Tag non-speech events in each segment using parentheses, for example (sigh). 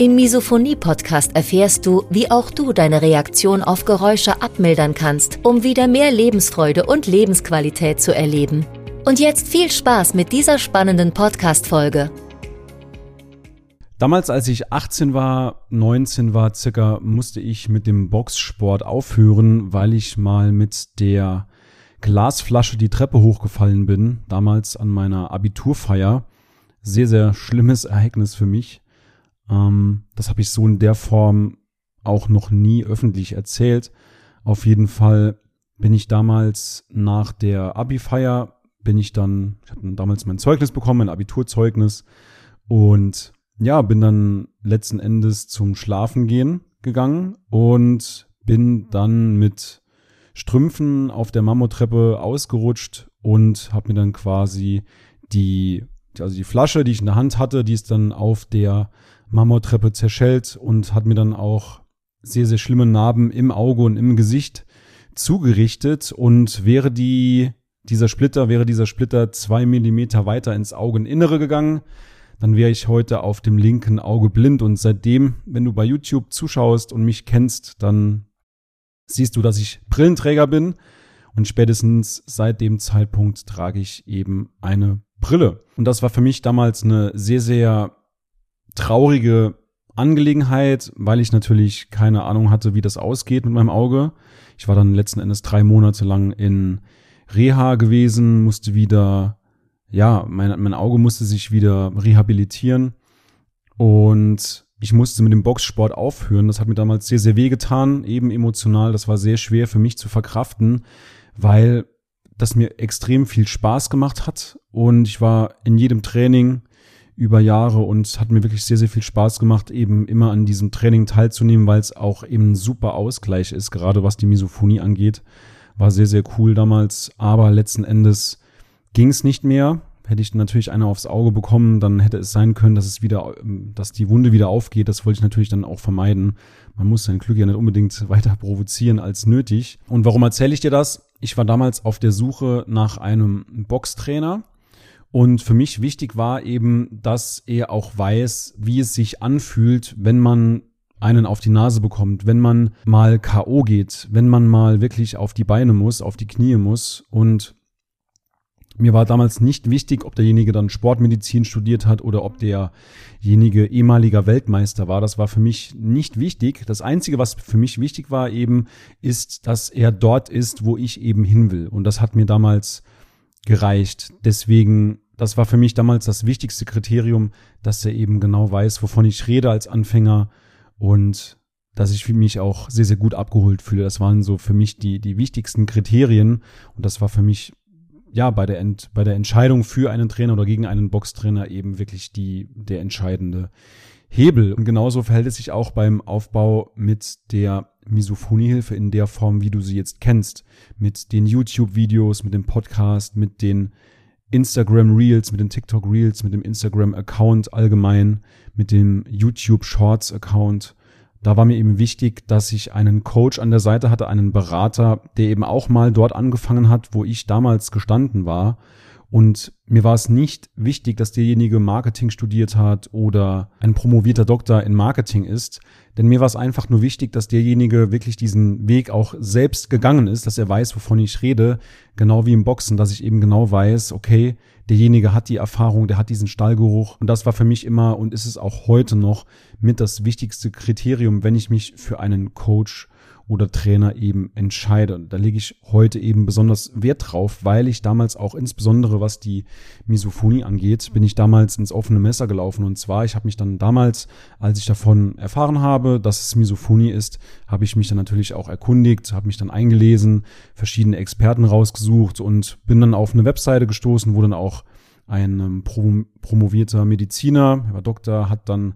Im Misophonie-Podcast erfährst du, wie auch du deine Reaktion auf Geräusche abmildern kannst, um wieder mehr Lebensfreude und Lebensqualität zu erleben. Und jetzt viel Spaß mit dieser spannenden Podcast-Folge. Damals, als ich 18 war, 19 war circa, musste ich mit dem Boxsport aufhören, weil ich mal mit der Glasflasche die Treppe hochgefallen bin. Damals an meiner Abiturfeier. Sehr, sehr schlimmes Ereignis für mich. Ähm, das habe ich so in der Form auch noch nie öffentlich erzählt. Auf jeden Fall bin ich damals nach der Abi-Feier, bin ich dann, ich hatte damals mein Zeugnis bekommen, mein Abiturzeugnis und ja, bin dann letzten Endes zum Schlafen gehen gegangen und bin dann mit Strümpfen auf der Mammutreppe ausgerutscht und habe mir dann quasi die, also die Flasche, die ich in der Hand hatte, die ist dann auf der Marmortreppe zerschellt und hat mir dann auch sehr, sehr schlimme Narben im Auge und im Gesicht zugerichtet. Und wäre die, dieser Splitter, wäre dieser Splitter zwei Millimeter weiter ins Augeninnere gegangen, dann wäre ich heute auf dem linken Auge blind. Und seitdem, wenn du bei YouTube zuschaust und mich kennst, dann siehst du, dass ich Brillenträger bin. Und spätestens seit dem Zeitpunkt trage ich eben eine Brille. Und das war für mich damals eine sehr, sehr traurige Angelegenheit, weil ich natürlich keine Ahnung hatte, wie das ausgeht mit meinem Auge. Ich war dann letzten Endes drei Monate lang in Reha gewesen, musste wieder, ja, mein, mein Auge musste sich wieder rehabilitieren und ich musste mit dem Boxsport aufhören. Das hat mir damals sehr, sehr weh getan, eben emotional. Das war sehr schwer für mich zu verkraften, weil das mir extrem viel Spaß gemacht hat und ich war in jedem Training über Jahre und es hat mir wirklich sehr, sehr viel Spaß gemacht, eben immer an diesem Training teilzunehmen, weil es auch eben ein super Ausgleich ist, gerade was die Misophonie angeht. War sehr, sehr cool damals, aber letzten Endes ging es nicht mehr. Hätte ich natürlich eine aufs Auge bekommen, dann hätte es sein können, dass es wieder, dass die Wunde wieder aufgeht. Das wollte ich natürlich dann auch vermeiden. Man muss sein Glück ja nicht unbedingt weiter provozieren als nötig. Und warum erzähle ich dir das? Ich war damals auf der Suche nach einem Boxtrainer und für mich wichtig war eben, dass er auch weiß, wie es sich anfühlt, wenn man einen auf die Nase bekommt, wenn man mal K.O. geht, wenn man mal wirklich auf die Beine muss, auf die Knie muss. Und mir war damals nicht wichtig, ob derjenige dann Sportmedizin studiert hat oder ob derjenige ehemaliger Weltmeister war. Das war für mich nicht wichtig. Das Einzige, was für mich wichtig war eben, ist, dass er dort ist, wo ich eben hin will. Und das hat mir damals gereicht. Deswegen, das war für mich damals das wichtigste Kriterium, dass er eben genau weiß, wovon ich rede als Anfänger und dass ich mich auch sehr, sehr gut abgeholt fühle. Das waren so für mich die, die wichtigsten Kriterien und das war für mich ja bei der, Ent, bei der Entscheidung für einen Trainer oder gegen einen Boxtrainer eben wirklich die, der entscheidende Hebel. Und genauso verhält es sich auch beim Aufbau mit der Misophoniehilfe in der Form, wie du sie jetzt kennst. Mit den YouTube-Videos, mit dem Podcast, mit den Instagram Reels, mit den TikTok Reels, mit dem Instagram Account allgemein, mit dem YouTube Shorts Account. Da war mir eben wichtig, dass ich einen Coach an der Seite hatte, einen Berater, der eben auch mal dort angefangen hat, wo ich damals gestanden war und mir war es nicht wichtig, dass derjenige Marketing studiert hat oder ein promovierter Doktor in Marketing ist, denn mir war es einfach nur wichtig, dass derjenige wirklich diesen Weg auch selbst gegangen ist, dass er weiß, wovon ich rede, genau wie im Boxen, dass ich eben genau weiß, okay, derjenige hat die Erfahrung, der hat diesen Stallgeruch. Und das war für mich immer und ist es auch heute noch mit das wichtigste Kriterium, wenn ich mich für einen Coach oder Trainer eben entscheide. Und da lege ich heute eben besonders Wert drauf, weil ich damals auch insbesondere was die Misophonie angeht, bin ich damals ins offene Messer gelaufen. Und zwar, ich habe mich dann damals, als ich davon erfahren habe, dass es Misophonie ist, habe ich mich dann natürlich auch erkundigt, habe mich dann eingelesen, verschiedene Experten rausgesucht und bin dann auf eine Webseite gestoßen, wo dann auch ein ähm, promovierter Mediziner, Herr Doktor, hat dann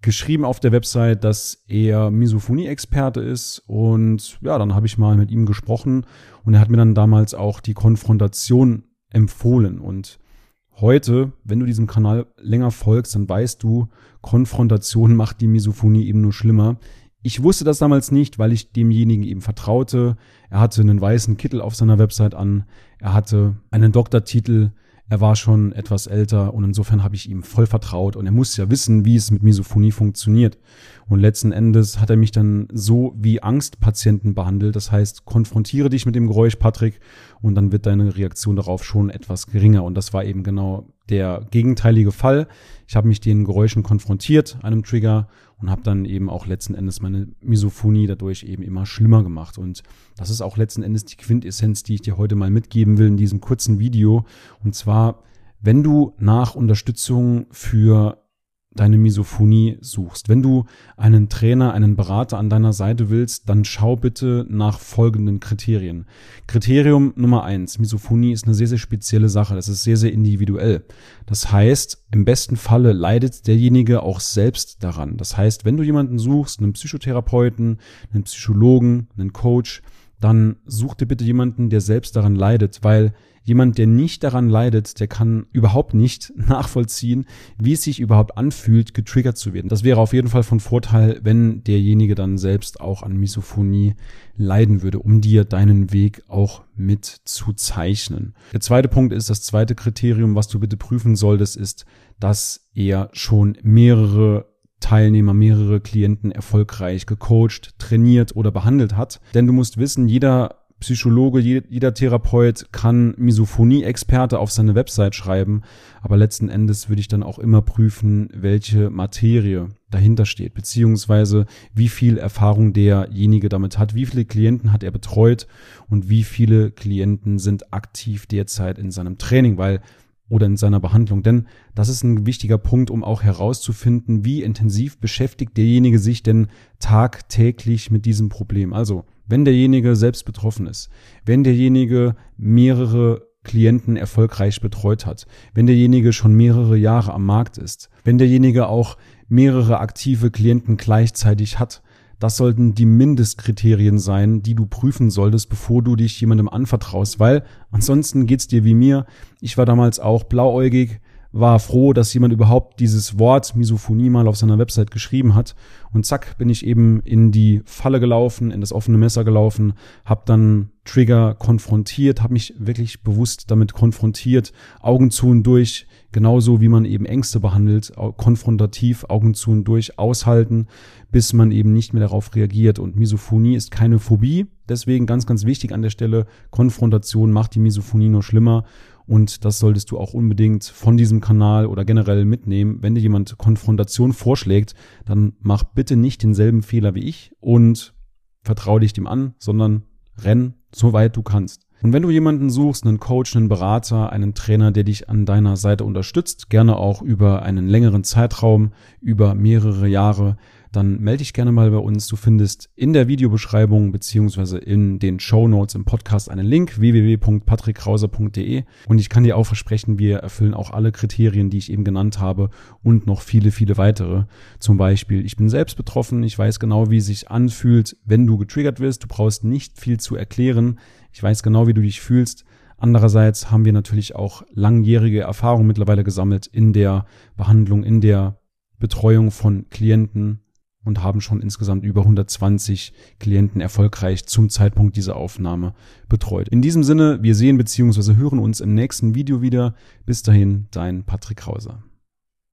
geschrieben auf der Website, dass er Misophonie-Experte ist und ja, dann habe ich mal mit ihm gesprochen und er hat mir dann damals auch die Konfrontation empfohlen und heute, wenn du diesem Kanal länger folgst, dann weißt du, Konfrontation macht die Misophonie eben nur schlimmer. Ich wusste das damals nicht, weil ich demjenigen eben vertraute. Er hatte einen weißen Kittel auf seiner Website an. Er hatte einen Doktortitel. Er war schon etwas älter und insofern habe ich ihm voll vertraut und er muss ja wissen, wie es mit Misophonie funktioniert. Und letzten Endes hat er mich dann so wie Angstpatienten behandelt. Das heißt, konfrontiere dich mit dem Geräusch, Patrick, und dann wird deine Reaktion darauf schon etwas geringer. Und das war eben genau der gegenteilige Fall. Ich habe mich den Geräuschen konfrontiert, einem Trigger, und habe dann eben auch letzten Endes meine Misophonie dadurch eben immer schlimmer gemacht. Und das ist auch letzten Endes die Quintessenz, die ich dir heute mal mitgeben will in diesem kurzen Video. Und zwar, wenn du nach Unterstützung für deine Misophonie suchst. Wenn du einen Trainer, einen Berater an deiner Seite willst, dann schau bitte nach folgenden Kriterien. Kriterium Nummer eins. Misophonie ist eine sehr, sehr spezielle Sache. Das ist sehr, sehr individuell. Das heißt, im besten Falle leidet derjenige auch selbst daran. Das heißt, wenn du jemanden suchst, einen Psychotherapeuten, einen Psychologen, einen Coach, dann such dir bitte jemanden, der selbst daran leidet, weil jemand, der nicht daran leidet, der kann überhaupt nicht (laughs) nachvollziehen, wie es sich überhaupt anfühlt, getriggert zu werden. Das wäre auf jeden Fall von Vorteil, wenn derjenige dann selbst auch an Misophonie leiden würde, um dir deinen Weg auch mit zu zeichnen. Der zweite Punkt ist, das zweite Kriterium, was du bitte prüfen solltest, ist, dass er schon mehrere Teilnehmer, mehrere Klienten erfolgreich gecoacht, trainiert oder behandelt hat. Denn du musst wissen, jeder Psychologe, jeder Therapeut kann Misophonie-Experte auf seine Website schreiben, aber letzten Endes würde ich dann auch immer prüfen, welche Materie dahinter steht, beziehungsweise wie viel Erfahrung derjenige damit hat, wie viele Klienten hat er betreut? Und wie viele Klienten sind aktiv derzeit in seinem Training, weil oder in seiner Behandlung. Denn das ist ein wichtiger Punkt, um auch herauszufinden, wie intensiv beschäftigt derjenige sich denn tagtäglich mit diesem Problem. Also, wenn derjenige selbst betroffen ist, wenn derjenige mehrere Klienten erfolgreich betreut hat, wenn derjenige schon mehrere Jahre am Markt ist, wenn derjenige auch mehrere aktive Klienten gleichzeitig hat, das sollten die Mindestkriterien sein, die du prüfen solltest, bevor du dich jemandem anvertraust, weil ansonsten geht's dir wie mir. Ich war damals auch blauäugig, war froh, dass jemand überhaupt dieses Wort Misophonie mal auf seiner Website geschrieben hat. Und zack, bin ich eben in die Falle gelaufen, in das offene Messer gelaufen, habe dann Trigger konfrontiert, habe mich wirklich bewusst damit konfrontiert, Augen zu und durch, genauso wie man eben Ängste behandelt, konfrontativ, Augen zu und durch, aushalten, bis man eben nicht mehr darauf reagiert. Und Misophonie ist keine Phobie, deswegen ganz, ganz wichtig an der Stelle, Konfrontation macht die Misophonie nur schlimmer. Und das solltest du auch unbedingt von diesem Kanal oder generell mitnehmen. Wenn dir jemand Konfrontation vorschlägt, dann mach bitte nicht denselben Fehler wie ich und vertraue dich dem an, sondern renn so weit du kannst. Und wenn du jemanden suchst, einen Coach, einen Berater, einen Trainer, der dich an deiner Seite unterstützt, gerne auch über einen längeren Zeitraum, über mehrere Jahre, dann melde dich gerne mal bei uns. Du findest in der Videobeschreibung beziehungsweise in den Show Notes im Podcast einen Link www.patrickkrauser.de und ich kann dir auch versprechen, wir erfüllen auch alle Kriterien, die ich eben genannt habe und noch viele, viele weitere. Zum Beispiel, ich bin selbst betroffen, ich weiß genau, wie es sich anfühlt, wenn du getriggert wirst. Du brauchst nicht viel zu erklären. Ich weiß genau, wie du dich fühlst. Andererseits haben wir natürlich auch langjährige Erfahrung mittlerweile gesammelt in der Behandlung, in der Betreuung von Klienten und haben schon insgesamt über 120 Klienten erfolgreich zum Zeitpunkt dieser Aufnahme betreut. In diesem Sinne, wir sehen bzw. hören uns im nächsten Video wieder. Bis dahin, dein Patrick Krauser.